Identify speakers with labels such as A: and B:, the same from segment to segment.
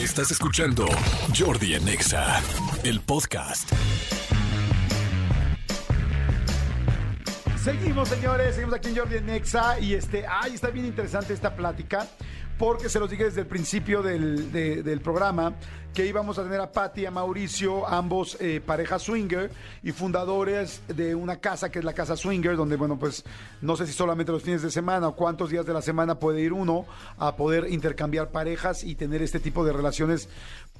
A: Estás escuchando Jordi en Exa, el podcast.
B: Seguimos, señores, seguimos aquí en Jordi Nexa y este, ay, está bien interesante esta plática porque se los dije desde el principio del, de- del programa que íbamos a tener a Patty y a Mauricio, ambos eh, pareja swinger y fundadores de una casa que es la Casa Swinger, donde, bueno, pues no sé si solamente los fines de semana o cuántos días de la semana puede ir uno a poder intercambiar parejas y tener este tipo de relaciones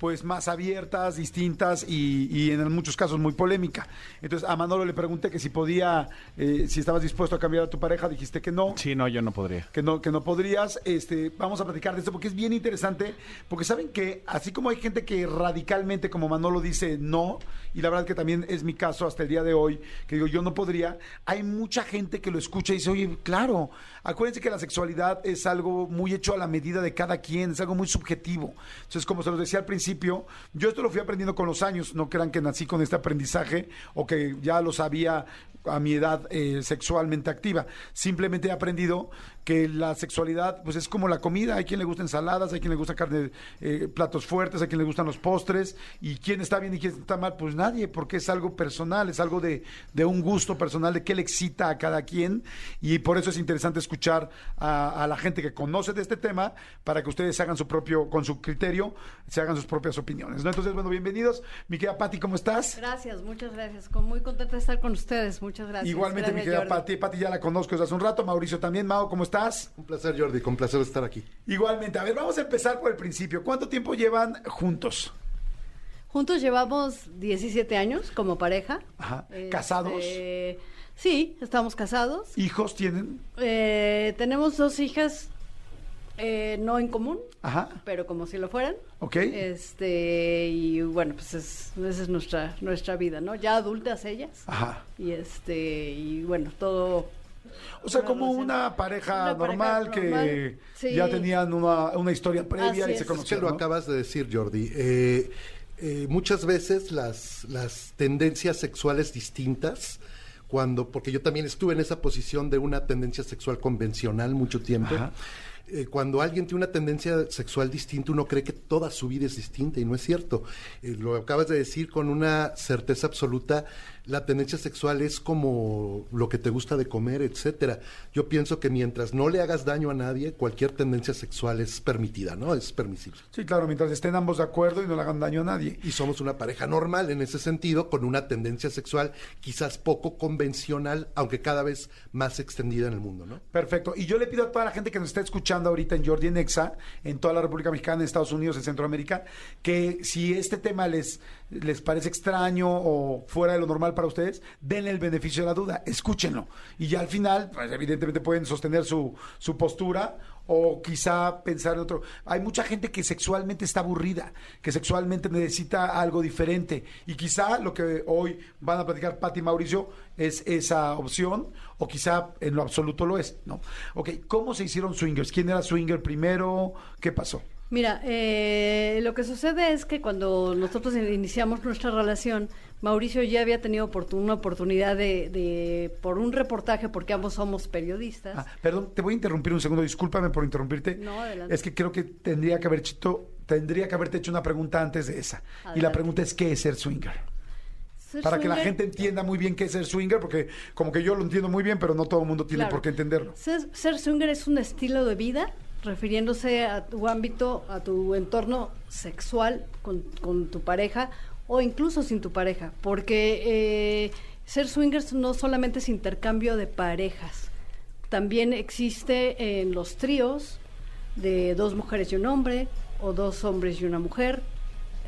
B: pues más abiertas, distintas y, y en muchos casos muy polémica. Entonces a Manolo le pregunté que si podía, eh, si estabas dispuesto a cambiar a tu pareja, dijiste que no
C: Sí, no, yo no podría.
B: que no, que no podrías. Este, vamos a platicar de esto porque es bien interesante, porque saben que así como hay gente que radicalmente, como Manolo dice, no, y la verdad que también es mi caso hasta el día de hoy, que digo, yo no podría, hay mucha gente que lo escucha y dice, oye, claro, acuérdense que la sexualidad es algo muy hecho a la medida de cada quien, es algo muy subjetivo. Entonces, como se los decía al principio, yo esto lo fui aprendiendo con los años, no crean que nací con este aprendizaje o que ya lo sabía a mi edad eh, sexualmente activa. Simplemente he aprendido que la sexualidad pues es como la comida, hay quien le gusta ensaladas, hay quien le gusta carne, eh, platos fuertes, hay quien le gustan los postres, y quién está bien y quién está mal, pues nadie, porque es algo personal, es algo de, de un gusto personal, de qué le excita a cada quien, y por eso es interesante escuchar a, a la gente que conoce de este tema, para que ustedes hagan su propio, con su criterio, se hagan sus propias opiniones. ¿no? Entonces, bueno, bienvenidos. Mi querida Pati, ¿cómo estás?
D: Gracias, muchas gracias. Con- Muy contenta de estar con ustedes. Muchas gracias.
B: Igualmente, mi querida
D: Jordi.
B: Pati. Pati ya la conozco desde hace un rato. Mauricio también. Mao, ¿cómo estás?
E: Un placer, Jordi, con placer estar aquí.
B: Igualmente. A ver, vamos a empezar por el principio. ¿Cuánto tiempo llevan juntos?
D: Juntos llevamos 17 años como pareja.
B: Ajá.
D: Este,
B: ¿Casados?
D: Sí, estamos casados.
B: ¿Hijos tienen?
D: Eh, tenemos dos hijas eh, no en común,
B: Ajá.
D: pero como si lo fueran.
B: Ok.
D: Este, y bueno, pues es, esa es nuestra, nuestra vida, ¿no? Ya adultas ellas.
B: Ajá.
D: Y este, y bueno, todo
B: O sea,
D: Una
B: como
D: relación-
B: una pareja
D: una pareja
B: normal que
D: normal, sí.
B: ya tenían una, una historia previa
D: Así
B: y se
D: es.
E: Es que
B: conocieron.
E: lo
B: ¿no?
E: acabas de decir, Jordi. Eh, eh, muchas veces las, las tendencias sexuales distintas, cuando, porque yo también estuve en esa posición de una tendencia sexual convencional mucho tiempo.
B: Ajá.
E: eh, cuando alguien tiene una tendencia sexual distinta, uno cree que toda su vida es distinta y no es cierto. Eh, lo acabas de decir con una certeza absoluta. La tendencia sexual es como lo que te gusta de comer, etcétera. Yo pienso que mientras no le hagas daño a nadie, cualquier tendencia sexual es permitida, ¿no? Es permisible.
B: Sí, claro, mientras estén ambos de acuerdo y no le hagan daño a nadie.
E: Y somos una pareja normal en ese sentido, con una tendencia sexual quizás poco convencional, aunque cada vez más extendida en el mundo, ¿no?
B: Perfecto. Y yo le pido a toda la gente que nos está escuchando ahorita en Jordi en Exa, en toda la República Mexicana, en Estados Unidos, en Centroamérica, que si este tema les, les parece extraño o fuera de lo normal para ustedes, denle el beneficio de la duda, escúchenlo. Y ya al final, pues evidentemente pueden sostener su, su postura o quizá pensar en otro. Hay mucha gente que sexualmente está aburrida, que sexualmente necesita algo diferente. Y quizá lo que hoy van a platicar Pati y Mauricio es esa opción, o quizá en lo absoluto lo es, ¿no? Ok, ¿cómo se hicieron swingers? ¿Quién era swinger primero? ¿Qué pasó?
D: Mira, eh, lo que sucede es que cuando nosotros iniciamos nuestra relación, Mauricio ya había tenido oportun- una oportunidad de, de- por un reportaje, porque ambos somos periodistas.
B: Ah, perdón, te voy a interrumpir un segundo, discúlpame por interrumpirte.
D: No, adelante.
B: Es que creo que tendría que haber chito, tendría que haberte hecho una pregunta antes de esa. Y la pregunta es ¿qué es ser swinger?
D: Ser
B: Para que la gente entienda muy bien qué es ser swinger, porque como que yo lo entiendo muy bien, pero no todo el mundo tiene
D: Claro.
B: por qué entenderlo.
D: Ser, ser swinger es un estilo de vida refiriéndose a tu ámbito, a tu entorno sexual con, con tu pareja o incluso sin tu pareja, porque eh, ser swingers no solamente es intercambio de parejas, también existe en los tríos de dos mujeres y un hombre o dos hombres y una mujer.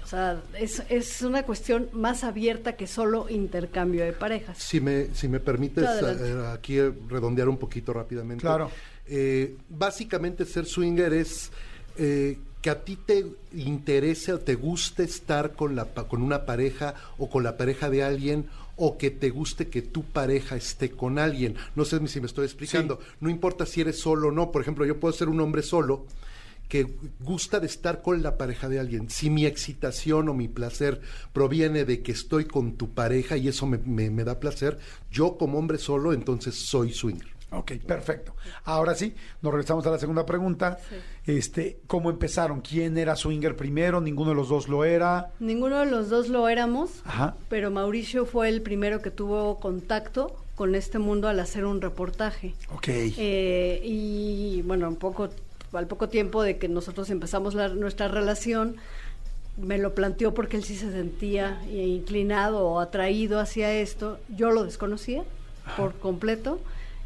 D: O sea, es, es una cuestión más abierta que solo intercambio de parejas.
E: Si me, si me permites eh, aquí redondear un poquito rápidamente.
B: Claro.
E: Eh, básicamente ser swinger es eh, que a ti te interese o te guste estar con, la, con una pareja o con la pareja de alguien o que te guste que tu pareja esté con alguien. No sé si me estoy explicando. No importa si eres solo o no. Por ejemplo, yo puedo ser un hombre solo que gusta de estar con la pareja de alguien. Si mi excitación o mi placer proviene de que estoy con tu pareja y eso me, me- me da placer, yo como hombre solo, entonces soy swinger.
B: Ok, perfecto. Ahora sí, nos regresamos a la segunda pregunta.
D: Sí.
B: Este, ¿cómo empezaron? ¿Quién era swinger primero? ¿Ninguno de los dos lo era?
D: Ninguno de los dos lo éramos,
B: Ajá.
D: pero Mauricio fue el primero que tuvo contacto con este mundo al hacer un reportaje.
B: Ok.
D: Eh, y bueno, un poco, al poco tiempo de que nosotros empezamos la- nuestra relación, me lo planteó porque él sí se sentía inclinado o atraído hacia esto. Yo lo desconocía por completo.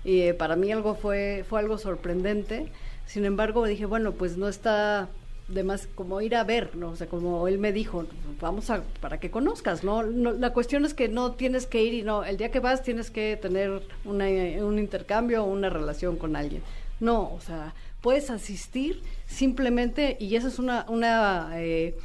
D: Y eh, para mí algo fue, fue algo sorprendente. Sin embargo, dije, bueno, pues no está de más como ir a ver, ¿no? O sea, como él me dijo, vamos a, para que conozcas, ¿no? No, La cuestión es que no tienes que ir y no, el día que vas tienes que tener una, un intercambio o una relación con alguien. No, o sea, puedes asistir simplemente, y esa es una, una eh,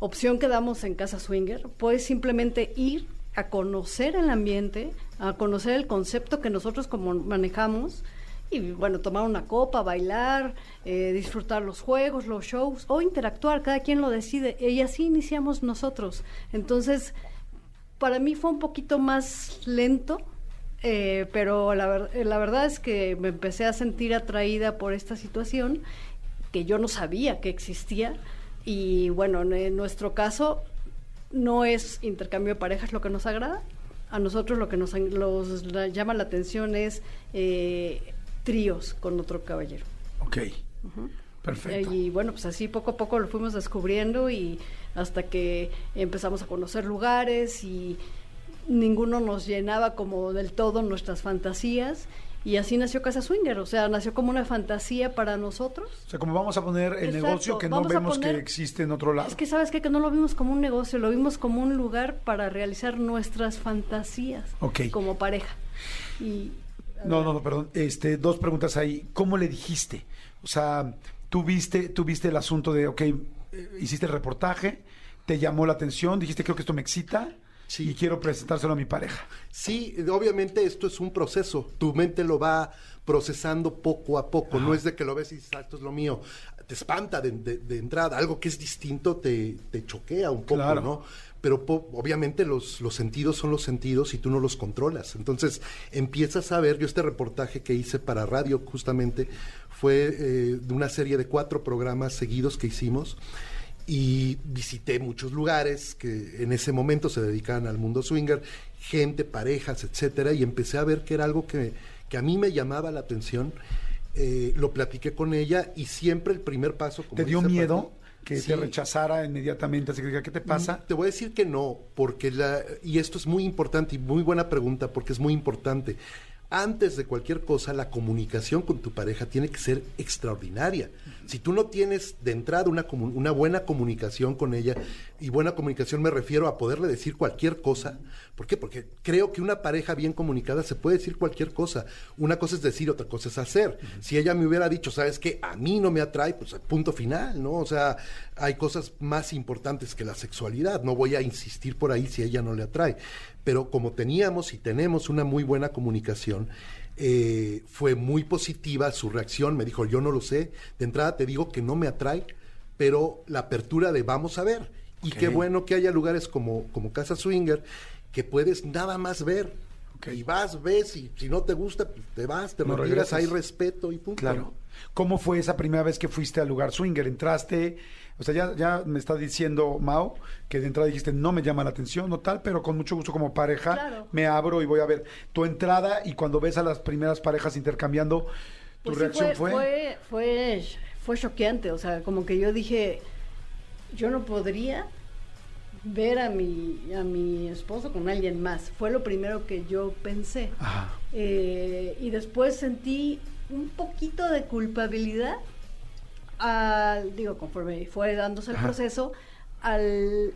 D: opción que damos en Casa Swinger, puedes simplemente ir a conocer el ambiente, a conocer el concepto que nosotros como manejamos y bueno, tomar una copa, bailar, eh, disfrutar los juegos, los shows o interactuar, cada quien lo decide y así iniciamos nosotros. Entonces, para mí fue un poquito más lento, eh, pero la, eh, la verdad es que me empecé a sentir atraída por esta situación que yo no sabía que existía y bueno, en, en nuestro caso no es intercambio de parejas lo que nos agrada, a nosotros lo que nos los, la- llama la atención es eh, tríos con otro caballero.
B: Ok. Perfecto.
D: Y bueno, pues así poco a poco lo fuimos descubriendo y hasta que empezamos a conocer lugares y ninguno nos llenaba como del todo nuestras fantasías y así nació Casa Swinger, o sea, nació como una fantasía para nosotros.
B: O sea, como vamos a poner el
D: Exacto,
B: negocio que no vemos
D: poner-
B: que existe en otro lado.
D: Es que sabes qué? que no lo vimos como un negocio, lo vimos como un lugar para realizar nuestras fantasías
B: Ok.
D: como pareja. Y
B: No, no, no, perdón. Este, dos preguntas ahí. ¿Cómo le dijiste? O sea, tú viste, tú viste el asunto de, ok, eh, hiciste el reportaje, te llamó la atención, dijiste, creo que esto me excita
E: Sí.
B: y quiero presentárselo a mi pareja.
E: Sí, obviamente esto es un proceso. Tu mente lo va procesando poco a poco. No es de que lo ves y dices, "Ah, esto es lo mío. Te espanta de, de- de entrada. Algo que es distinto te, te choquea un poco,
B: Claro.
E: ¿no? Pero po- obviamente los, los sentidos son los sentidos y tú no los controlas. Entonces empiezas a ver, yo este reportaje que hice para radio justamente fue eh, de una serie de cuatro programas seguidos que hicimos y visité muchos lugares que en ese momento se dedicaban al mundo swinger, gente, parejas, etcétera, y empecé a ver que era algo que, que a mí me llamaba la atención. Eh, lo platiqué con ella y siempre el primer paso. como
B: ¿Te dio miedo que
E: sí.
B: te rechazara inmediatamente? Así que diga, ¿qué te pasa?
E: Te voy a decir que no, porque la, y esto es muy importante y muy buena pregunta porque es muy importante. Antes de cualquier cosa, la comunicación con tu pareja tiene que ser extraordinaria. Si tú no tienes de entrada una, buena comunicación con ella, y buena comunicación me refiero a poderle decir cualquier cosa, ¿por qué? Porque creo que una pareja bien comunicada se puede decir cualquier cosa. Una cosa es decir, otra cosa es hacer. Si ella me hubiera dicho, ¿sabes qué? A mí no me atrae, pues punto final, ¿no? O sea, hay cosas más importantes que la sexualidad. No voy a insistir por ahí si a ella no le atrae. Pero como teníamos y tenemos una muy buena comunicación, eh, fue muy positiva su reacción. Me dijo, yo no lo sé. De entrada te digo que no me atrae, pero la apertura de vamos a ver. Y qué bueno que haya lugares como, como Casa Swinger que puedes nada más ver. Y vas, ves, y si no te gusta, pues te vas, te
B: No
E: retiras,
B: regresas.
E: hay respeto y punto.
B: Claro. ¿Cómo fue esa primera vez que fuiste al lugar swinger? ¿Entraste? O sea, ya, ya me está diciendo Mao que de entrada dijiste no me llama la atención o tal, pero con mucho gusto como pareja
D: Claro.
B: me abro y voy a ver tu entrada y cuando ves a las primeras parejas intercambiando, tu
D: Pues sí,
B: reacción fue,
D: fue, fue, fue choqueante, o sea, como que yo dije, yo no podría ver a mi, a mi esposo con alguien más. Fue lo primero que yo pensé. Eh, y después sentí un poquito de culpabilidad al, digo, conforme fue dándose el
B: Ajá.
D: proceso, al,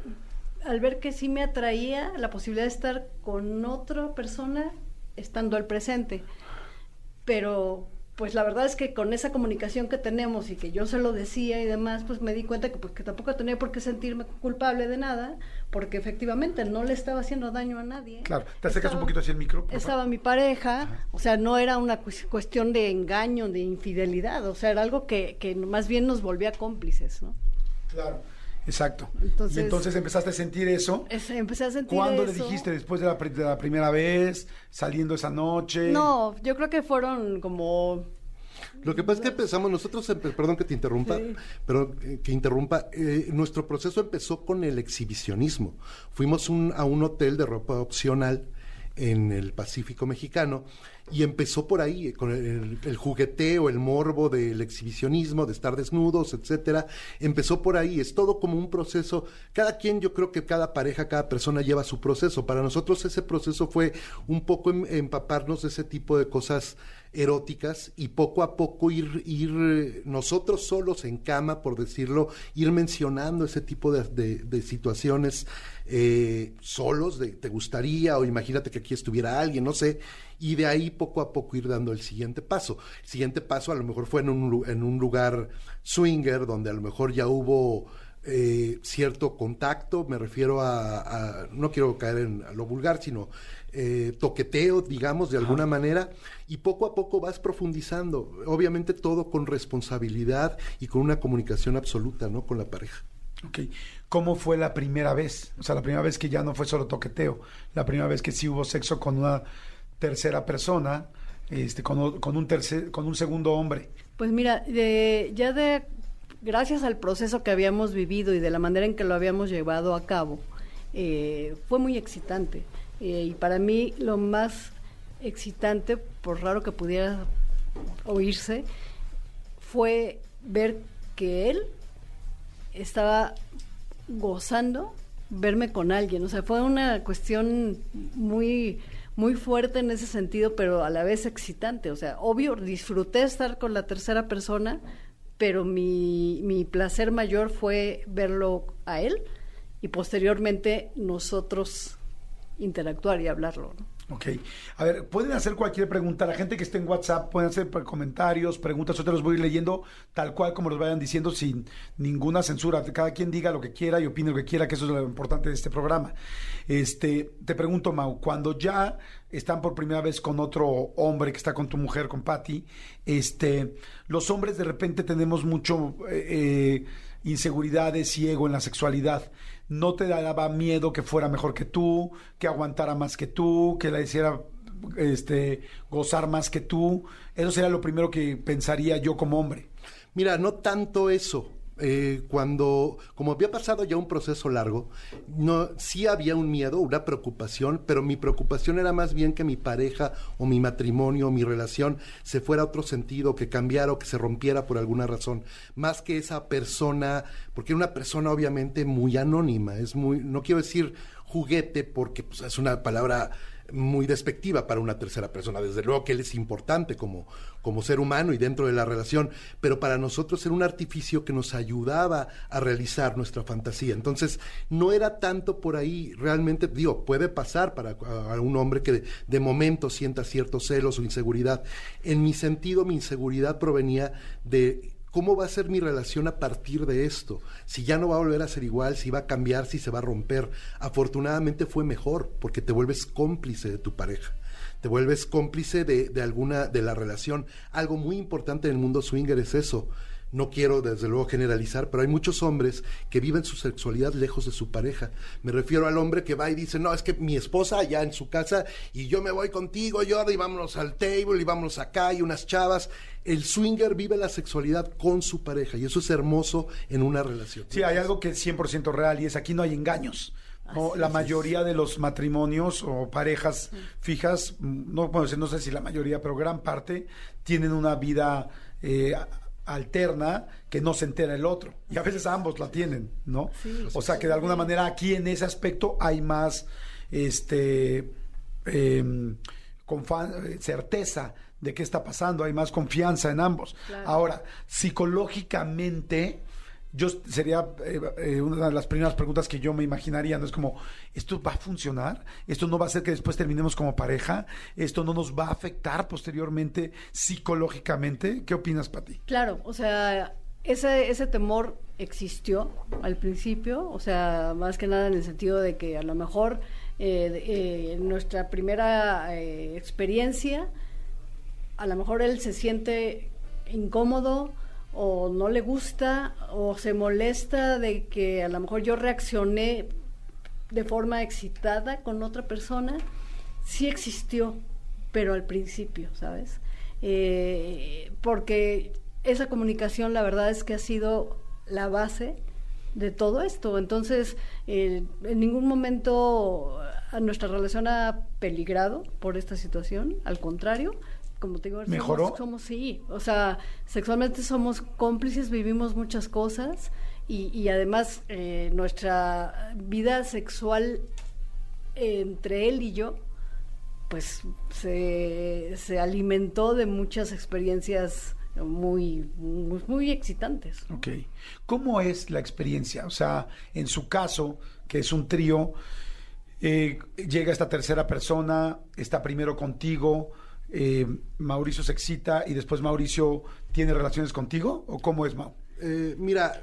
D: al ver que sí me atraía la posibilidad de estar con otra persona estando al presente. Pero pues la verdad es que con esa comunicación que tenemos y que yo se lo decía y demás, pues me di cuenta que, pues, que tampoco tenía por qué sentirme culpable de nada, porque efectivamente no le estaba haciendo daño a nadie.
B: Claro, te acercas un
D: Estaba-
B: poquito hacia el micro.
D: estaba mi pareja, o sea, no era una cues- cuestión de engaño, de infidelidad, o sea, era algo que, que más bien nos volvía cómplices, ¿no?
B: Claro. Exacto.
D: Entonces-
B: y entonces empezaste a sentir eso.
D: Es- empecé a sentir
B: ¿Cuándo le dijiste? ¿Después de la, pri- de la primera vez? ¿Saliendo esa noche?
D: No, yo creo que fueron como
E: Lo que pasa es que empezamos, nosotros, empe- perdón que te interrumpa,
D: Sí.
E: pero eh, que interrumpa, eh, nuestro proceso empezó con el exhibicionismo. Fuimos un- a un hotel de ropa opcional en el Pacífico mexicano y empezó por ahí, con el, el jugueteo, el morbo del exhibicionismo, de estar desnudos, etcétera. Empezó por ahí, es todo como un proceso. Cada quien, yo creo que cada pareja, cada persona lleva su proceso. Para nosotros ese proceso fue un poco em- empaparnos de ese tipo de cosas eróticas y poco a poco ir, ir eh, nosotros solos en cama, por decirlo, ir mencionando ese tipo de, de- situaciones eh, solos, te gustaría o imagínate que aquí estuviera alguien, no sé, y de ahí poco a poco ir dando el siguiente paso. El siguiente paso a lo mejor fue en un, en un lugar swinger donde a lo mejor ya hubo eh, cierto contacto, me refiero a, a- no quiero caer en lo vulgar, sino eh, toqueteo, digamos, de alguna manera, y poco a poco vas profundizando, obviamente todo con responsabilidad y con una comunicación absoluta, ¿no? Con la pareja.
B: Ok. ¿Cómo fue la primera vez? O sea, la primera vez que ya no fue solo toqueteo, la primera vez que sí hubo sexo con una tercera persona, este, con, con un tercer, con un segundo hombre.
D: Pues mira, de- ya de gracias al proceso que habíamos vivido y de la manera en que lo habíamos llevado a cabo, eh, fue muy excitante. Eh, y para mí lo más excitante, por raro que pudiera oírse, fue ver que él estaba gozando verme con alguien. O sea, fue una cuestión muy, muy fuerte en ese sentido, pero a la vez excitante. O sea, obvio, disfruté estar con la tercera persona, pero mi, mi placer mayor fue verlo a él y posteriormente nosotros interactuar y hablarlo. ¿no?
B: Ok. A ver, pueden hacer cualquier pregunta. La gente que esté en WhatsApp pueden hacer comentarios, preguntas. Yo te los voy a ir leyendo tal cual como los vayan diciendo sin ninguna censura. Cada quien diga lo que quiera y opine lo que quiera, que eso es lo importante de este programa. Este, te pregunto, Mau, cuando ya están por primera vez con otro hombre que está con tu mujer, con Patty, este, los hombres de repente tenemos mucho eh, eh, inseguridades y ego en la sexualidad. ¿No te daba miedo que fuera mejor que tú, que aguantara más que tú, que la hiciera este, gozar más que tú? Eso sería lo primero que pensaría yo como hombre.
E: Mira, no tanto eso. Eh, cuando, como había pasado ya un proceso largo, no, sí había un miedo, una preocupación, pero mi preocupación era más bien que mi pareja o mi matrimonio o mi relación se fuera a otro sentido, que cambiara o que se rompiera por alguna razón, más que esa persona, porque era una persona obviamente muy anónima, es muy, no quiero decir juguete porque pues, es una palabra muy despectiva para una tercera persona. Desde luego que él es importante como, como ser humano y dentro de la relación, pero para nosotros era un artificio que nos ayudaba a realizar nuestra fantasía. Entonces, no era tanto por ahí, realmente, digo, puede pasar para un hombre que de, de momento sienta ciertos celos o inseguridad. En mi sentido, mi inseguridad provenía de ¿Cómo va a ser mi relación a partir de esto? Si ya no va a volver a ser igual, si va a cambiar, si se va a romper. Afortunadamente fue mejor porque te vuelves cómplice de tu pareja. Te vuelves cómplice de, de alguna de la relación. Algo muy importante en el mundo swinger es eso. No quiero desde luego generalizar, pero hay muchos hombres que viven su sexualidad lejos de su pareja. Me refiero al hombre que va y dice, no, es que mi esposa allá en su casa y yo me voy contigo, yo y vámonos al table y vámonos acá y unas chavas. El swinger vive la sexualidad con su pareja y eso es hermoso en una relación.
B: Sí, hay algo que es 100% real y es aquí no hay engaños. ¿no? La mayoría de los matrimonios o parejas fijas, no, bueno, no sé si la mayoría, pero gran parte, tienen una vida eh, alterna que no se entera el otro. Y a veces ambos la tienen, ¿no?
D: Sí.
B: o sea que de alguna manera aquí en ese aspecto hay más este em, eh, certeza de qué está pasando, hay más confianza en ambos.
D: Claro.
B: Ahora, psicológicamente, yo sería eh, eh, una de las primeras preguntas que yo me imaginaría, ¿no? Es como, ¿esto va a funcionar? ¿Esto no va a hacer que después terminemos como pareja? ¿Esto no nos va a afectar posteriormente psicológicamente? ¿Qué opinas, Pati?
D: Claro, o sea, ese, ese temor existió al principio, o sea, más que nada en el sentido de que a lo mejor eh, eh, nuestra primera eh, experiencia, a lo mejor él se siente incómodo o no le gusta o se molesta de que a lo mejor yo reaccioné de forma excitada con otra persona, sí existió, pero al principio, ¿sabes? Eh, porque esa comunicación la verdad es que ha sido la base de todo esto. Entonces, en ningún momento a nuestra relación ha peligrado por esta situación, al contrario, como te digo,
B: ¿Mejoró?
D: Somos, sí, o sea, sexualmente somos cómplices, vivimos muchas cosas y, y además eh, nuestra vida sexual entre él y yo, pues se, se alimentó de muchas experiencias muy, muy, muy, excitantes.
B: Ok. ¿Cómo es la experiencia? O sea, en su caso, que es un trío, eh, llega esta tercera persona, está primero contigo, eh, Mauricio se excita y después Mauricio tiene relaciones contigo, ¿o cómo es, Mau?
E: Eh, mira,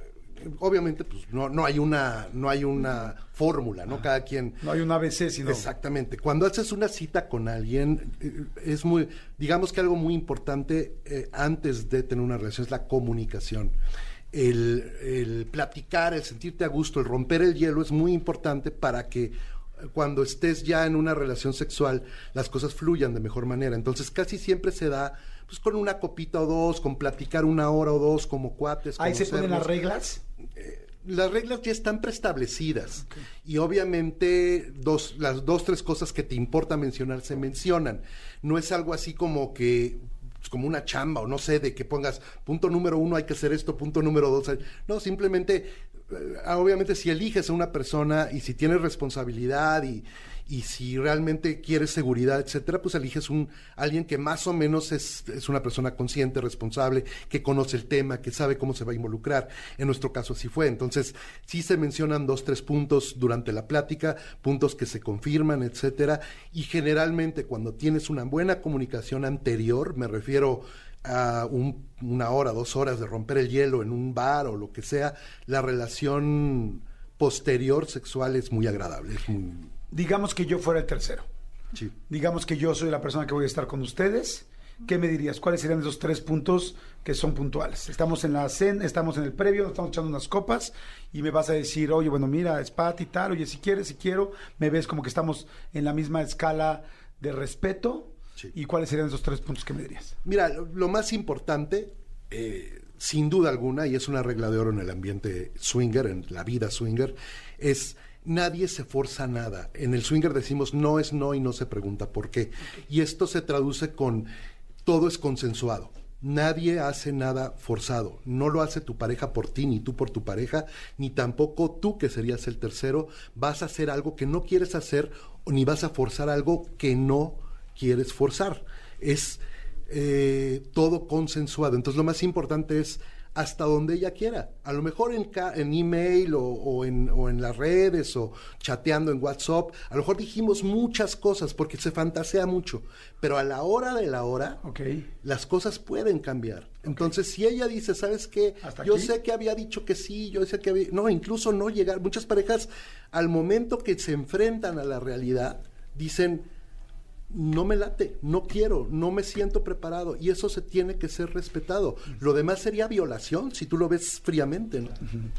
E: obviamente pues no, no hay una no hay una fórmula no cada quien
B: no hay un ABC sino
E: exactamente. Cuando haces una cita con alguien eh, es muy digamos que algo muy importante eh, antes de tener una relación es la comunicación. El, el platicar el sentirte a gusto el romper el hielo es muy importante para que cuando estés ya en una relación sexual las cosas fluyan de mejor manera entonces casi siempre se da pues con una copita o dos, con platicar una hora o dos como cuates.
B: ¿Ahí se ponen las reglas?
E: Eh, las reglas ya están preestablecidas okay. y obviamente dos, las dos, tres cosas que te importa mencionar se mencionan. No es algo así como que pues, como una chamba o no sé, de que pongas punto número uno hay que hacer esto, punto número dos. No, simplemente, obviamente si eliges a una persona y si tienes responsabilidad y, y si realmente quieres seguridad, etcétera, pues eliges un alguien que más o menos es, es, una persona consciente, responsable, que conoce el tema, que sabe cómo se va a involucrar. En nuestro caso así fue. Entonces, sí se mencionan dos, tres puntos durante la plática, puntos que se confirman, etcétera, y generalmente cuando tienes una buena comunicación anterior, me refiero a un, una hora, dos horas de romper el hielo en un bar o lo que sea, la relación posterior sexual es muy agradable, es muy
B: digamos que yo fuera el tercero.
E: Sí.
B: Digamos que yo soy la persona que voy a estar con ustedes. ¿Qué me dirías? ¿Cuáles serían esos tres puntos que son puntuales? Estamos en la cena, estamos en el previo, estamos echando unas copas y me vas a decir, oye, bueno, mira, es Pat y tal, oye, si quieres, si quiero, me ves como que estamos en la misma escala de respeto. Sí. ¿Y cuáles serían esos tres puntos que me dirías?
E: Mira, lo, lo más importante, eh, sin duda alguna, y es una regla de oro en el ambiente swinger, en la vida swinger, es nadie se forza nada. En el swinger decimos no es no y no se pregunta por qué. Y esto se traduce con todo es consensuado. Nadie hace nada forzado. No lo hace tu pareja por ti, ni tú por tu pareja, ni tampoco tú, que serías el tercero, vas a hacer algo que no quieres hacer, ni vas a forzar algo que no quieres forzar. Es eh, todo consensuado. Entonces lo más importante es hasta donde ella quiera. A lo mejor en, en email o, o, en, o, en, las redes o chateando en WhatsApp, a lo mejor dijimos muchas cosas porque se fantasea mucho, pero a la hora de la hora,
B: okay.
E: las cosas pueden cambiar. Okay. Entonces, si ella dice, ¿sabes qué? Yo
B: aquí?
E: sé que había dicho que sí, yo sé que había... No, incluso no llegar. Muchas parejas, al momento que se enfrentan a la realidad, dicen no me late, no quiero, no me siento preparado y eso se tiene que ser respetado. Lo demás sería violación si tú lo ves fríamente. ¿no?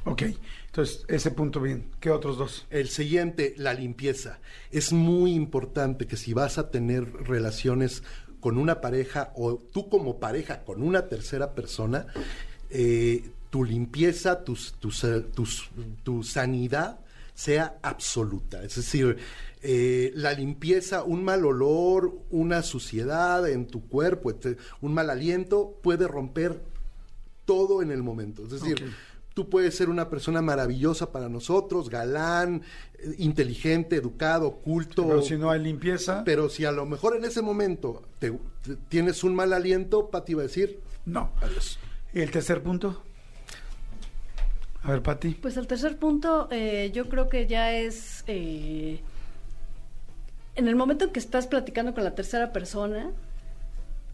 B: Ok, entonces ese punto bien. ¿Qué otros dos?
E: El siguiente, la limpieza. Es muy importante que si vas a tener relaciones con una pareja o tú como pareja con una tercera persona, eh, tu limpieza, tus, tus, tus, tu sanidad sea absoluta. Es decir, eh, la limpieza, un mal olor, una suciedad en tu cuerpo, un mal aliento puede romper todo en el momento. Es decir, okay. tú puedes ser una persona maravillosa para nosotros, galán, eh, inteligente, educado, culto.
B: Pero si no hay limpieza.
E: Pero si a lo mejor en ese momento te, te, tienes un mal aliento, Pati va a decir
B: no.
E: Adiós.
B: ¿Y el tercer punto? A ver, Pati.
D: Pues el tercer punto, eh, yo creo que ya es. Eh, en el momento en que estás platicando con la tercera persona,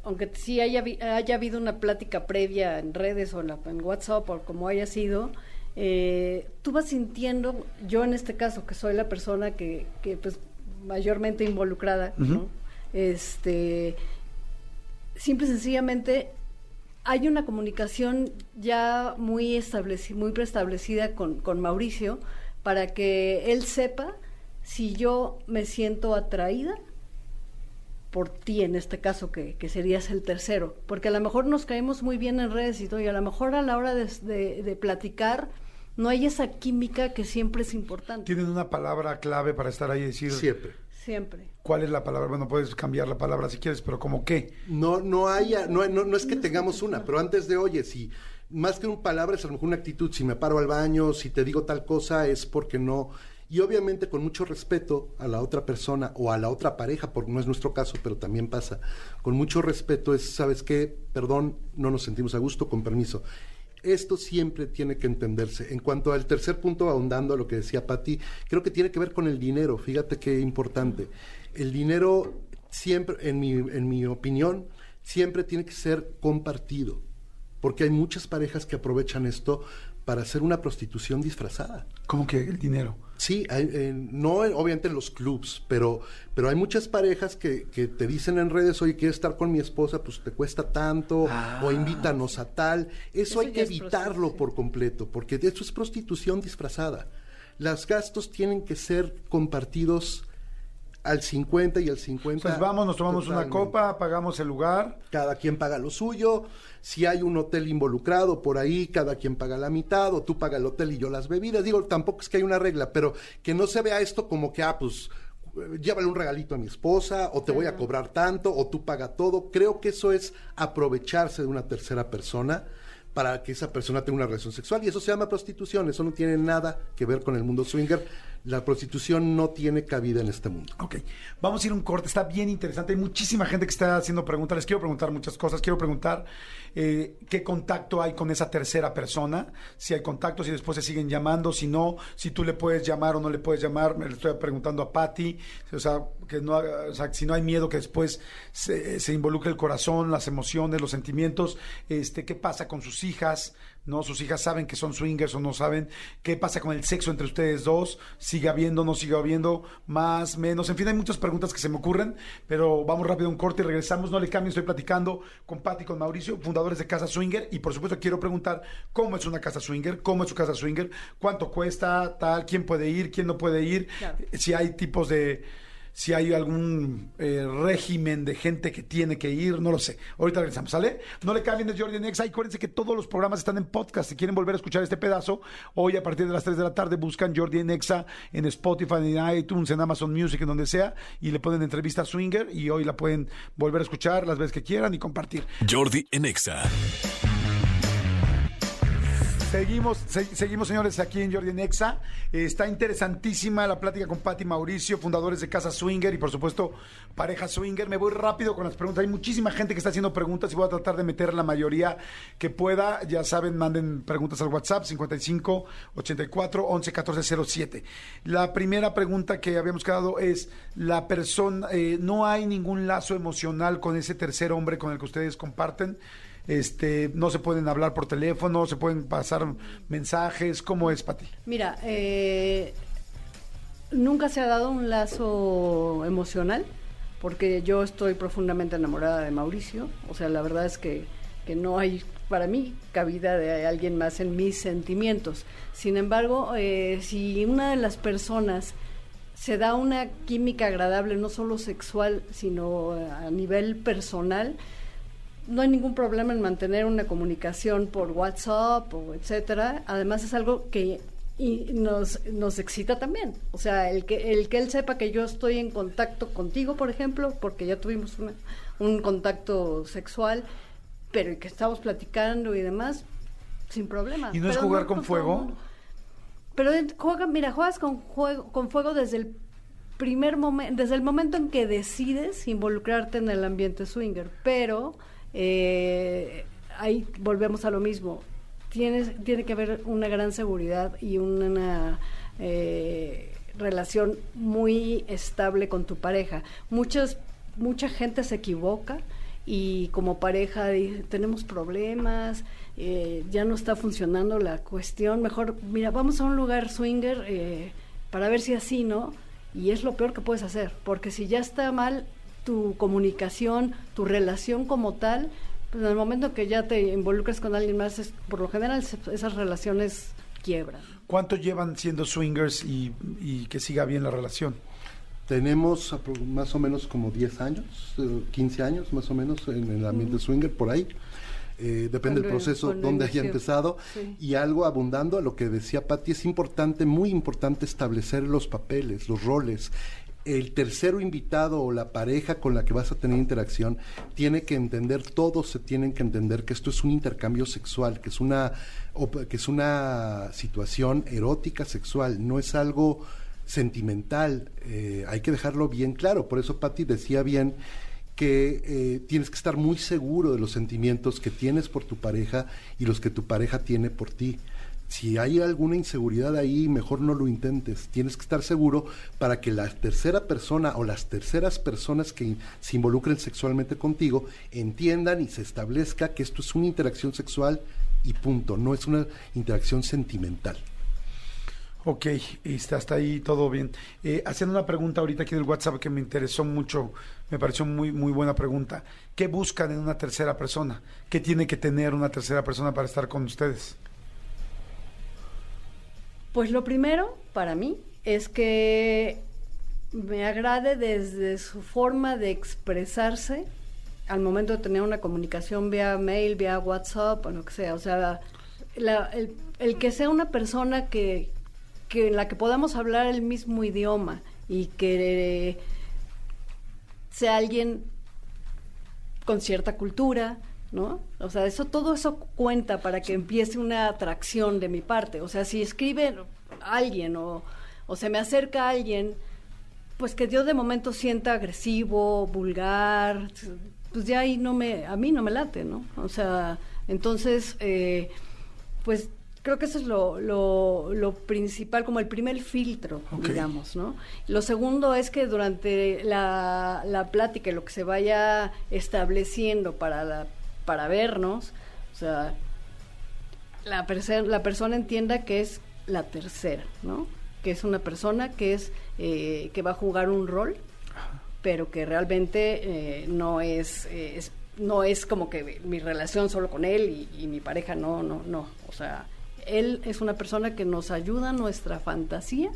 D: aunque sí haya, haya habido una plática previa en redes o en, la, en WhatsApp o como haya sido, eh, tú vas sintiendo, yo en este caso, que soy la persona que, que pues mayormente involucrada, uh -huh. ¿no? Este, simple y sencillamente hay una comunicación ya muy establecida, muy preestablecida con, con Mauricio para que él sepa si yo me siento atraída por ti en este caso, que, que, serías el tercero, porque a lo mejor nos caemos muy bien en redes y todo, y a lo mejor a la hora de, de, de platicar no hay esa química que siempre es importante.
B: ¿Tienen una palabra clave para estar ahí y decir?
E: Siempre.
D: Siempre.
B: ¿Cuál es la palabra? Bueno, puedes cambiar la palabra si quieres, pero ¿cómo qué?
E: No, no haya, no, no, no es que tengamos una, pero antes de, oye, si más que un palabra es a lo mejor una actitud, si me paro al baño, si te digo tal cosa, es porque no. Y obviamente con mucho respeto a la otra persona o a la otra pareja, porque no es nuestro caso, pero también pasa. Con mucho respeto es, ¿sabes qué? Perdón, no nos sentimos a gusto, con permiso. Esto siempre tiene que entenderse. En cuanto al tercer punto, ahondando a lo que decía Patti, creo que tiene que ver con el dinero. Fíjate qué importante. El dinero siempre, en mi, en mi opinión, siempre tiene que ser compartido. Porque hay muchas parejas que aprovechan esto para hacer una prostitución disfrazada.
B: ¿Cómo que el dinero?
E: Sí, hay, eh, no obviamente en los clubs, pero, pero hay muchas parejas que, que, te dicen en redes, oye, ¿quieres estar con mi esposa? Pues te cuesta tanto,
B: Ah.
E: o invítanos a tal. Eso,
D: Eso
E: hay que evitarlo por completo, porque de hecho es prostitución disfrazada. Los gastos tienen que ser compartidos al 50 y al 50.
B: Entonces vamos, nos tomamos una copa, pagamos el lugar.
E: cada quien paga lo suyo. Si hay un hotel involucrado por ahí, cada quien paga la mitad, o tú pagas el hotel y yo las bebidas. Digo, tampoco es que hay una regla, pero que no se vea esto como que, ah, pues, llévale un regalito a mi esposa, o te voy a cobrar tanto, o tú paga todo. Creo que eso es aprovecharse de una tercera persona para que esa persona tenga una relación sexual. Y eso se llama prostitución. Eso no tiene nada que ver con el mundo swinger. La prostitución no tiene cabida en este mundo.
B: Ok, vamos a ir a un corte, está bien interesante. Hay muchísima gente que está haciendo preguntas. Les quiero preguntar muchas cosas. Quiero preguntar eh, qué contacto hay con esa tercera persona. Si hay contacto, si después se siguen llamando, si no, si tú le puedes llamar o no le puedes llamar. Me lo estoy preguntando a Patty. O sea, que no, o sea, si no hay miedo que después se, se involucre el corazón, las emociones, los sentimientos. Este, ¿Qué pasa con sus hijas? ¿No? Sus hijas saben que son swingers o no saben. ¿Qué pasa con el sexo entre ustedes dos? ¿Sigue habiendo, no sigue habiendo? Más, menos. En fin, hay muchas preguntas que se me ocurren, pero vamos rápido a un corte y regresamos. No le cambien, estoy platicando con Patti y con Mauricio, fundadores de Casa Swinger. Y por supuesto quiero preguntar cómo es una casa swinger, cómo es su casa swinger, cuánto cuesta, tal, quién puede ir, quién no puede ir,
D: Claro.
B: si hay tipos de si hay algún eh, régimen de gente que tiene que ir, no lo sé. Ahorita regresamos, ¿sale? No le cambien de Jordi Nexa. Y acuérdense que todos los programas están en podcast. Si quieren volver a escuchar este pedazo, hoy a partir de las 3 de la tarde buscan Jordi Nexa en Spotify, en iTunes, en Amazon Music, en donde sea, y le ponen entrevista a Swinger y hoy la pueden volver a escuchar las veces que quieran y compartir.
A: Jordi en Exa.
B: Seguimos, se- seguimos señores aquí en Jordi Nexa. Eh, está interesantísima la plática con Patti Mauricio, fundadores de Casa Swinger y por supuesto pareja Swinger. Me voy rápido con las preguntas. Hay muchísima gente que está haciendo preguntas y voy a tratar de meter la mayoría que pueda. Ya saben, manden preguntas al WhatsApp 55 84 11 14 07. La primera pregunta que habíamos quedado es, la persona, eh, no hay ningún lazo emocional con ese tercer hombre con el que ustedes comparten. Este, no se pueden hablar por teléfono, se pueden pasar mensajes. ¿Cómo es, Pati?
D: Mira, eh, nunca se ha dado un lazo emocional, porque yo estoy profundamente enamorada de Mauricio. O sea, la verdad es que, que no hay para mí cabida de alguien más en mis sentimientos. Sin embargo, eh, si una de las personas se da una química agradable, no solo sexual, sino a nivel personal, no hay ningún problema en mantener una comunicación por WhatsApp o etcétera. Además es algo que y nos, nos excita también. O sea, el que, el que él sepa que yo estoy en contacto contigo, por ejemplo, porque ya tuvimos una- un contacto sexual, pero que estamos platicando y demás, sin problema.
B: ¿Y no es
D: Pero
B: jugar con fuego?
D: Pero juega, mira, juegas con, juego, con fuego desde el primer momento, desde el momento en que decides involucrarte en el ambiente swinger, pero eh, ahí volvemos a lo mismo. Tienes, tiene que haber una gran seguridad y una eh, relación muy estable con tu pareja. Muchas, mucha gente se equivoca y como pareja tenemos problemas, eh, ya no está funcionando la cuestión, mejor, mira, vamos a un lugar swinger para ver si así, ¿no? Y es lo peor que puedes hacer, porque si ya está mal tu comunicación, tu relación como tal, Pues en el momento que ya te involucras con alguien más, es- por lo general se- esas relaciones quiebran.
B: ¿Cuánto llevan siendo swingers y, y que siga bien la relación?
E: Tenemos más o menos como 10 años, eh, 15 años más o menos en el ambiente swinger, por ahí. Eh, depende del proceso donde haya empezado.
D: Sí.
E: Y algo abundando a lo que decía Patti, es importante, muy importante establecer los papeles, los roles. El tercero invitado o la pareja con la que vas a tener interacción tiene que entender, todos se tienen que entender que esto es un intercambio sexual, que es una, que es una situación erótica sexual, no es algo sentimental. Eh, hay que dejarlo bien claro. Por eso Patti decía bien que eh, tienes que estar muy seguro de los sentimientos que tienes por tu pareja y los que tu pareja tiene por ti. Si hay alguna inseguridad ahí, mejor no lo intentes. Tienes que estar seguro para que la tercera persona o las terceras personas que se involucren sexualmente contigo entiendan y se establezca que esto es una interacción sexual y punto, no es una interacción sentimental.
B: Ok, está hasta ahí todo bien. Eh, haciendo una pregunta ahorita aquí del WhatsApp que me interesó mucho, me pareció muy, muy buena pregunta. ¿Qué buscan en una tercera persona? ¿Qué tiene que tener una tercera persona para estar con ustedes?
D: Pues lo primero, para mí, es que me agrade desde su forma de expresarse al momento de tener una comunicación vía mail, vía WhatsApp o lo que sea. O sea, el, que sea una persona que en la que podamos hablar el mismo idioma y que sea alguien con cierta cultura, ¿no? O sea, eso todo eso cuenta para que empiece una atracción de mi parte. O sea, si escribe alguien o, o se me acerca alguien, pues que yo de momento sienta agresivo, vulgar, pues ya ahí no me, a mí no me late, ¿no? O sea, entonces, eh, pues creo que eso es lo, lo, lo principal, como el primer filtro, digamos, ¿no? Lo segundo es que durante la, la plática y lo que se vaya estableciendo para, la, para vernos, o sea, la, la persona entienda que es la tercera, ¿no? Que es una persona que es eh, que va a jugar un rol, pero que realmente eh, no es, eh, es- no es como que mi relación solo con él y, y mi pareja, no, no, no. O sea, él es una persona que nos ayuda a nuestra fantasía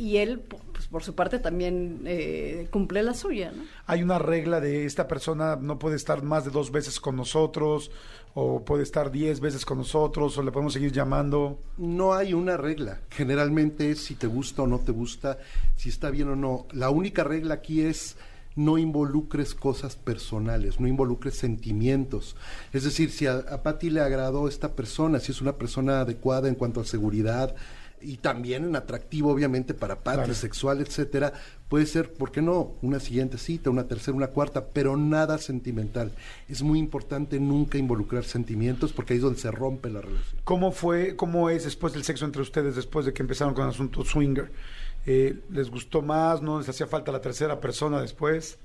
D: y él, pues, por su parte, también eh, cumple la suya, ¿no?
B: ¿Hay una regla de esta persona no puede estar más de dos veces con nosotros o puede estar diez veces con nosotros o le podemos seguir llamando?
E: No hay una regla. Generalmente es si te gusta o no te gusta, si está bien o no. La única regla aquí es no involucres cosas personales, no involucres sentimientos. Es decir, si a, a Patti le agradó esta persona, si es una persona adecuada en cuanto a seguridad y también en atractivo, obviamente, para Patti,
B: Claro.
E: sexual, etcétera, puede ser, ¿por qué no? Una siguiente cita, una tercera, una cuarta, pero nada sentimental. Es muy importante nunca involucrar sentimientos porque ahí es donde se rompe la relación.
B: ¿Cómo fue, cómo es después del sexo entre ustedes, después de que empezaron con el asunto swinger? Eh, ¿Les gustó más? ¿No les hacía falta la tercera persona después?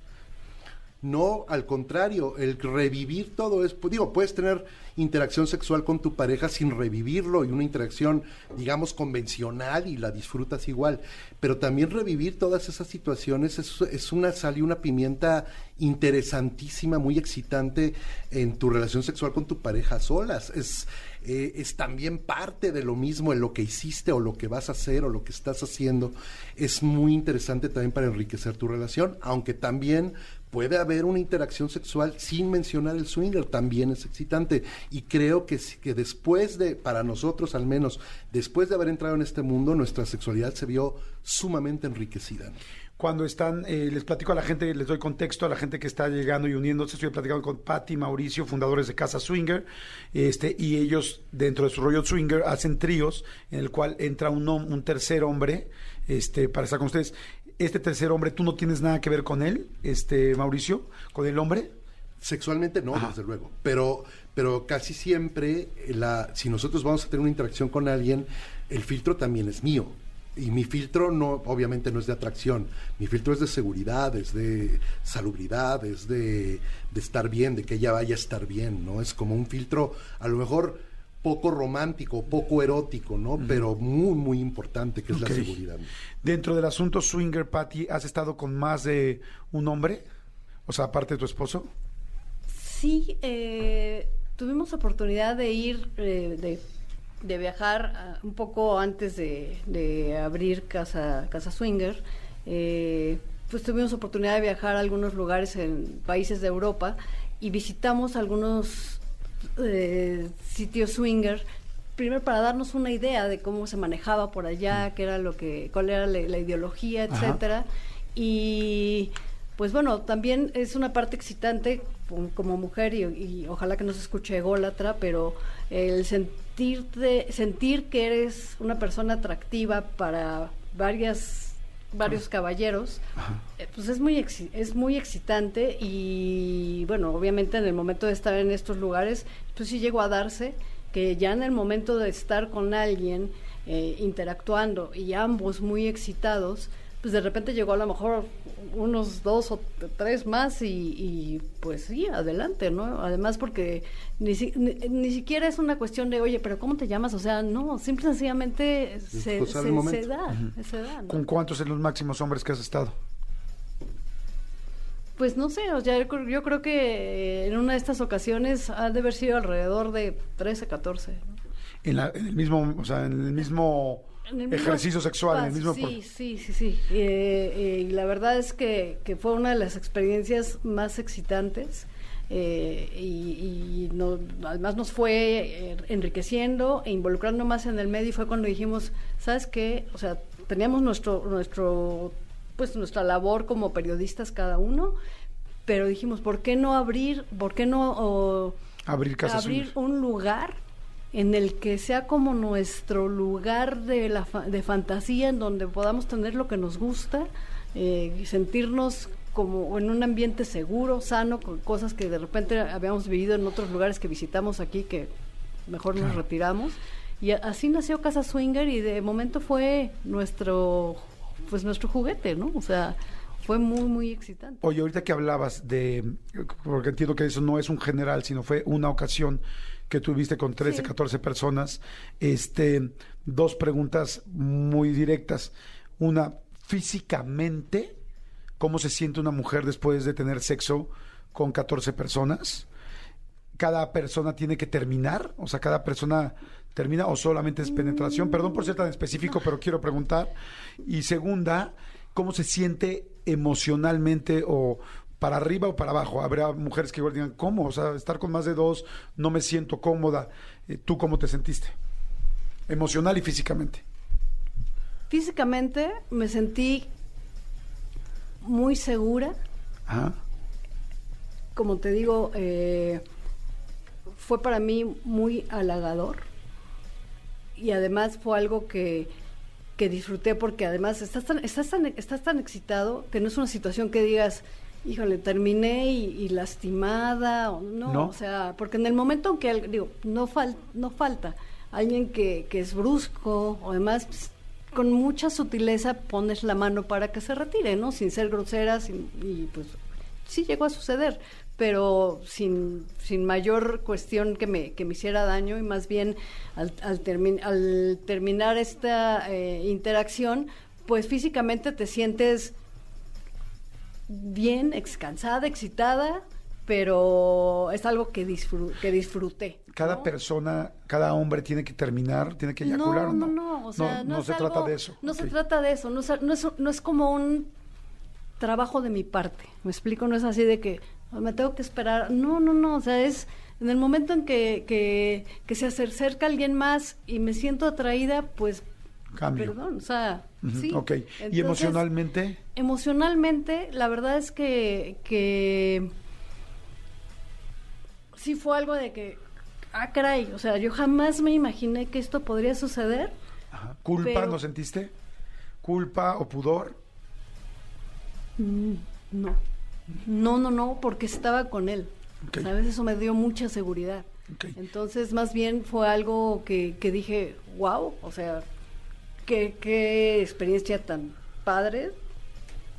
E: No, al contrario, el revivir todo es, pues, digo, puedes tener interacción sexual con tu pareja sin revivirlo y una interacción, digamos, convencional y la disfrutas igual, pero también revivir todas esas situaciones es, una sal y una pimienta interesantísima, muy excitante en tu relación sexual con tu pareja solas. Es, eh, es también parte de lo mismo en lo que hiciste o lo que vas a hacer o lo que estás haciendo. Es muy interesante también para enriquecer tu relación, aunque también puede haber una interacción sexual sin mencionar el swinger, también es excitante. Y creo que, que después de, para nosotros al menos, después de haber entrado en este mundo, nuestra sexualidad se vio sumamente enriquecida.
B: Cuando están, eh, les platico a la gente, les doy contexto a la gente que está llegando y uniéndose. Estoy platicando con Patty y Mauricio, fundadores de Casa Swinger, este, y ellos, dentro de su rollo swinger, hacen tríos en el cual entra un, un tercer hombre este, para estar con ustedes. Este tercer hombre, ¿tú no tienes nada que ver con él, este, Mauricio? ¿Con el hombre?
E: Sexualmente no,
B: Ajá.
E: desde luego, pero, pero casi siempre, eh, la, si nosotros vamos a tener una interacción con alguien, el filtro también es mío. Y mi filtro no, obviamente no es de atracción, mi filtro es de seguridad, es de salubridad, es de, de estar bien, de que ella vaya a estar bien, ¿no? Es como un filtro a lo mejor poco romántico, poco erótico, ¿no? Pero muy, muy importante, que es la seguridad.
B: Dentro del asunto swinger, Patty, ¿has estado con más de un hombre? O sea, aparte de tu esposo.
D: Sí, eh, tuvimos oportunidad de ir, eh, de, de viajar ah, un poco antes de, de abrir Casa, Casa Swinger. Eh, pues tuvimos oportunidad de viajar a algunos lugares en países de Europa y visitamos algunos eh, sitios swinger primero para darnos una idea de cómo se manejaba por allá, qué era lo que, cuál era la, la ideología,
B: Ajá.
D: etcétera. Y pues bueno, también es una parte excitante como- como mujer y, y ojalá que no se escuche ególatra, pero el sentirte, sentir que eres una persona atractiva para varias varios caballeros, eh, pues es muy es muy excitante y bueno, obviamente en el momento de estar en estos lugares, pues sí llegó a darse que ya en el momento de estar con alguien eh, interactuando y ambos muy excitados, pues de repente llegó a lo mejor unos dos o tres más y, y, pues sí, adelante, ¿no? Además porque ni, si- ni, ni siquiera es una cuestión de, oye, pero ¿cómo te llamas? O sea, no, simple y sencillamente se,
E: del
D: se- da, se da, ¿no?
B: ¿Con cuántos en los máximos hombres que has estado?
D: Pues no sé, o sea, yo, creo- yo creo que en una de estas ocasiones ha de haber sido alrededor de 13, 14. ¿no?
B: En, la- en el mismo, o sea, en el mismo
D: mismo
B: ejercicio sexual, en el mismo...
D: Sí, sí, sí, sí. Eh, eh, y la verdad es que, que fue una de las experiencias más excitantes. eh, y y no- además nos fue enriqueciendo e involucrando más en el medio y fue cuando dijimos, ¿sabes qué? O sea, teníamos nuestro, nuestro, pues nuestra labor como periodistas cada uno, pero dijimos, ¿por qué no abrir, por qué no o,
B: Abrir
D: un lugar en el que sea como nuestro lugar de, la fa- de fantasía, en donde podamos tener lo que nos gusta, eh, sentirnos como en un ambiente seguro, sano, con cosas que de repente habíamos vivido en otros lugares que visitamos aquí, que mejor nos retiramos. Y así nació Casa Swinger y de momento fue nuestro, pues nuestro juguete, ¿no? O sea, fue muy, muy excitante.
B: Oye, ahorita que hablabas de, porque entiendo que eso no es un general, sino fue una ocasión que tuviste con 13,
D: Sí.
B: 14 personas, este, dos preguntas muy directas. Una, físicamente, ¿cómo se siente una mujer después de tener sexo con 14 personas? ¿Cada persona tiene que terminar? O sea, ¿cada persona termina o solamente es penetración? Perdón por ser tan específico, pero quiero preguntar. Y segunda, ¿cómo se siente emocionalmente o para arriba o para abajo? Habrá mujeres que igual digan, ¿cómo? O sea, estar con más de dos, no me siento cómoda. Eh, ¿Tú cómo te sentiste? Emocional y físicamente.
D: Físicamente me sentí muy segura,
B: Ajá.
D: como te digo, eh, fue para mí muy halagador y además fue algo que, que disfruté porque además estás tan, estás, tan, estás tan excitado que no es una situación que digas, híjole, terminé y, y lastimada, o no,
B: ¿No?
D: o sea, porque en el momento en que, al- digo, no, fal, no falta alguien que, que es brusco o además pues, con mucha sutileza pones la mano para que se retire, ¿no? Sin ser grosera, sin, y pues sí llegó a suceder, pero sin, sin mayor cuestión que me, que me hiciera daño y más bien al, al, termi- al terminar esta eh, interacción, pues físicamente te sientes bien, ex- cansada, excitada, pero es algo que, que disfruté.
B: Cada
D: ¿no?
B: persona, cada hombre tiene que terminar, tiene que eyacular.
D: No,
B: ¿o
D: no, no, o sea, no,
B: no se
D: algo-
B: trata de eso.
D: No se trata de eso, no, es- no es, no es como un trabajo de mi parte, me explico, no es así de que "Ah, me tengo que esperar, no, no, no, o sea, es en el momento en que, que, que se acerca alguien más y me siento atraída, pues,
B: Cambio.
D: perdón, o sea, sí.
B: ok. ¿Y emocionalmente?
D: Emocionalmente, la verdad es que, que sí fue algo de que, ah, caray, o sea, yo jamás me imaginé que esto podría suceder.
B: Ajá. ¿Culpa
D: pero-
B: no sentiste? ¿Culpa o pudor?
D: Mm, No, no, no, no, porque estaba con él.
B: Ok.
D: ¿Sabes? Eso me dio mucha seguridad. Entonces, más bien fue algo que, que dije, wow, o sea, qué, qué experiencia tan padre.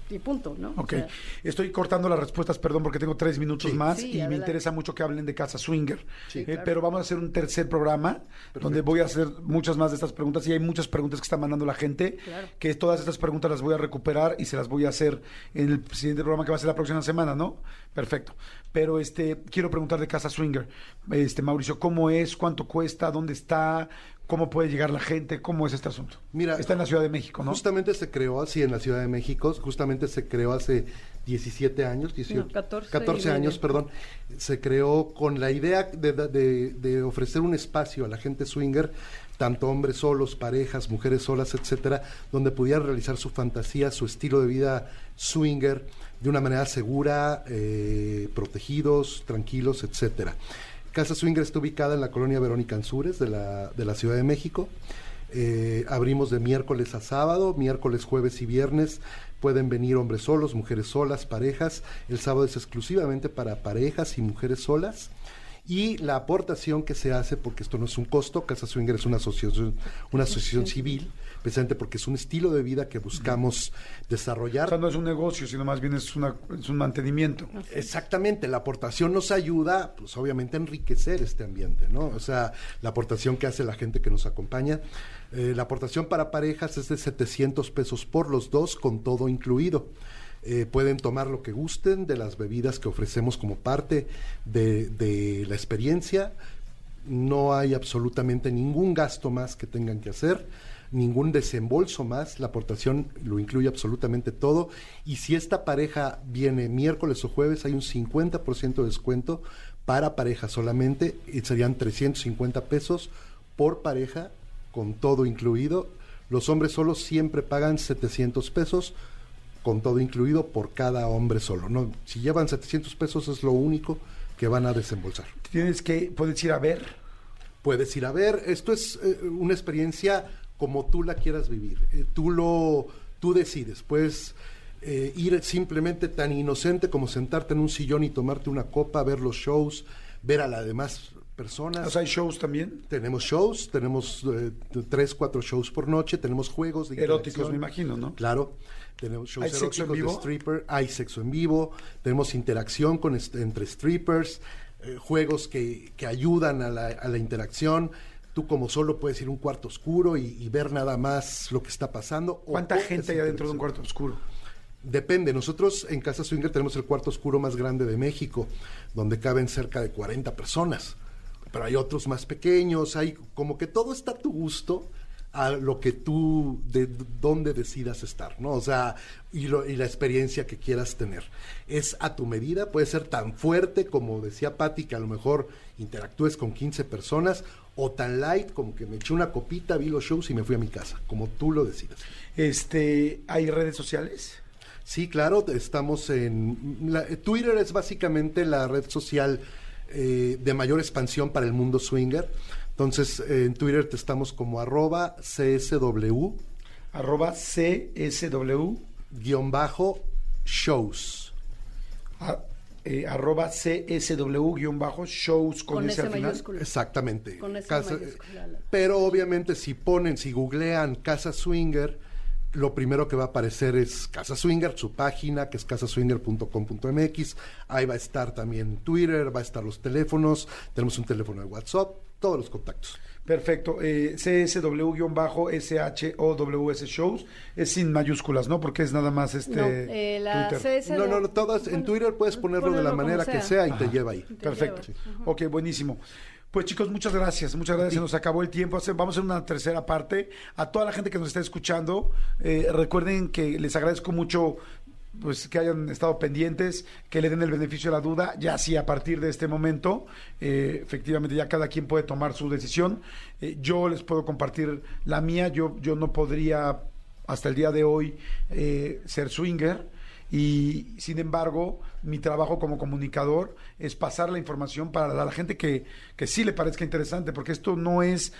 D: y punto, ¿no? O
B: Ok,
D: sea,
B: estoy cortando las respuestas, perdón, porque tengo tres minutos
E: Sí.
B: más
D: Sí,
B: y me interesa mucho que hablen de Casa Swinger.
E: Sí.
B: Eh,
D: claro.
B: Pero vamos a hacer un tercer programa donde voy a hacer muchas más de estas preguntas y hay muchas preguntas que está mandando la gente,
D: Claro.
B: que todas estas preguntas las voy a recuperar y se las voy a hacer en el siguiente programa que va a ser la próxima semana, ¿no? Perfecto. Pero este quiero preguntar de Casa Swinger. Este Mauricio, ¿cómo es? ¿Cuánto cuesta? ¿Dónde está? ¿Cómo puede llegar la gente? ¿Cómo es este asunto?
E: Mira,
B: está en la Ciudad de México, ¿no?
E: Justamente se creó así en la Ciudad de México, justamente se creó hace 17 años, 18,
D: No, 14 y
E: 14
D: medio.
E: años, perdón. Se creó con la idea de, de- de ofrecer un espacio a la gente swinger, tanto hombres solos, parejas, mujeres solas, etcétera, donde pudieran realizar su fantasía, su estilo de vida swinger de una manera segura, eh, protegidos, tranquilos, etcétera. Casa Swinger está ubicada en la colonia Verónica Ansures de la, de la Ciudad de México. Eh, abrimos de miércoles a sábado, miércoles, jueves y viernes. Pueden venir hombres solos, mujeres solas, parejas. El sábado es exclusivamente para parejas y mujeres solas. Y la aportación que se hace, porque esto no es un costo, Casa Swinger es una asociación, una asociación civil, precisamente porque es un estilo de vida que buscamos desarrollar.
B: O sea, no es un negocio, sino más bien es, una, es un mantenimiento.
E: Exactamente, la aportación nos ayuda, pues obviamente, a enriquecer este ambiente, ¿no? O sea, la aportación que hace la gente que nos acompaña. Eh, la aportación para parejas es de 700 pesos por los dos, con todo incluido. Eh, pueden tomar lo que gusten de las bebidas que ofrecemos como parte de, de la experiencia. No hay absolutamente ningún gasto más que tengan que hacer, ningún desembolso más. La aportación lo incluye absolutamente todo. Y si esta pareja viene miércoles o jueves, hay un 50% de descuento para pareja solamente. Y serían 350 pesos por pareja, con todo incluido. Los hombres solos siempre pagan 700 pesos con todo incluido por cada hombre solo. No, si llevan 700 pesos es lo único que van a desembolsar.
B: Tienes que, puedes ir a ver.
E: Puedes ir a ver, esto es eh, una experiencia como tú la quieras vivir. Eh, tú lo, tú decides. Puedes eh, ir simplemente tan inocente como sentarte en un sillón y tomarte una copa, ver los shows, ver a las demás personas.
B: Hay shows también.
E: tenemos shows, tenemos eh, tres, cuatro shows por noche, tenemos juegos de
B: Eróticos, me imagino, ¿no?
E: Claro, tenemos shows
B: ¿Hay sexo en
E: eróticos de
B: vivo?
E: stripper, hay sexo en vivo, tenemos interacción con entre strippers, eh, juegos que, que ayudan a la, a la interacción. Tú como solo puedes ir a un cuarto oscuro y, y ver nada más lo que está pasando.
B: ¿Cuánta gente hay adentro de un cuarto oscuro?
E: Depende. Nosotros en Casa Swinger tenemos el cuarto oscuro más grande de México, donde caben cerca de 40 personas. Pero hay otros más pequeños, hay como que todo está a tu gusto a lo que tú, de dónde decidas estar, ¿no? O sea, y, lo- y la experiencia que quieras tener. Es a tu medida, puede ser tan fuerte como decía Patti, que a lo mejor interactúes con 15 personas, o tan light como que me eché una copita, vi los shows y me fui a mi casa, como tú lo decidas.
B: Este, ¿Hay redes sociales?
E: Sí, claro, estamos en... la- Twitter es básicamente la red social eh, de mayor expansión para el mundo swinger. Entonces, eh, en Twitter te estamos como arroba CSW
B: Arroba CSW,
E: guion bajo shows.
B: a- eh, arroba CSW guion bajo shows con,
D: Con
B: ese
D: ese
B: al final.
D: mayúscula.
E: Exactamente.
D: Con esa
E: Casa-
D: mayúscula,
E: pero obviamente si ponen, si googlean Casa Swinger, lo primero que va a aparecer es Casa Swinger, su página, que es casaswinger.com.mx. Ahí va a estar también Twitter, va a estar los teléfonos, tenemos un teléfono de WhatsApp, todos los contactos.
B: Perfecto. Eh, CSW-SHOWS shows es sin mayúsculas, ¿no? Porque es nada más este
D: No, eh, la
B: Twitter.
E: No, no, no, todas, en Twitter puedes ponerlo de la manera que sea y te lleva ahí.
D: Te
B: Perfecto.
D: lleva.
B: Ok, buenísimo. Pues chicos, muchas gracias, muchas gracias. Se nos acabó el tiempo. Vamos a hacer una tercera parte. A toda la gente que nos está escuchando, eh, recuerden que les agradezco mucho pues que hayan estado pendientes, que le den el beneficio de la duda, ya si a partir de este momento, eh, efectivamente ya cada quien puede tomar su decisión. Eh, yo les puedo compartir la mía, yo, yo no podría hasta el día de hoy eh, ser swinger y sin embargo mi trabajo como comunicador es pasar la información para la gente que, que sí le parezca interesante, porque esto no es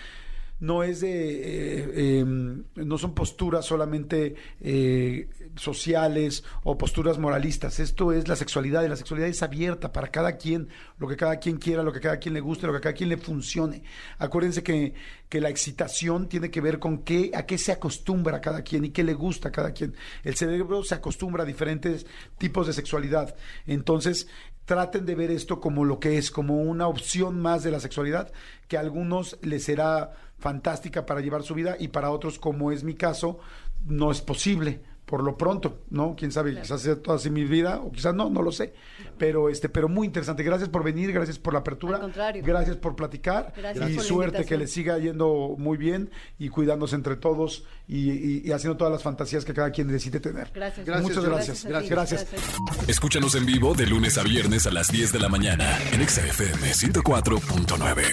B: no es de, eh, em, no son posturas solamente eh, sociales o posturas moralistas. Esto es la sexualidad y la sexualidad es abierta para cada quien, lo que cada quien quiera, lo que cada quien le guste, lo que cada quien le funcione. Acuérdense que, que la excitación tiene que ver con qué, a qué se acostumbra cada quien y qué le gusta a cada quien. El cerebro se acostumbra a diferentes tipos de sexualidad. Entonces, traten de ver esto como lo que es, como una opción más de la sexualidad, que a algunos les será fantástica para llevar su vida y para otros, como es mi caso, no es posible por lo pronto, ¿no? Quién sabe, quizás sea toda así mi vida, o quizás no, no lo sé. Pero este, pero muy interesante. Gracias por venir, gracias por la apertura.
D: Al contrario.
B: Gracias por platicar.
D: Gracias
B: y
D: por la
B: suerte que le siga yendo muy bien y cuidándose entre todos y, y- y haciendo todas las fantasías que cada quien necesite tener.
D: Gracias.
E: Gracias,
B: Muchas gracias.
D: a ti.
B: Gracias.
A: Escúchanos en vivo de lunes a viernes a las 10 de la mañana en Exa FM 104.9.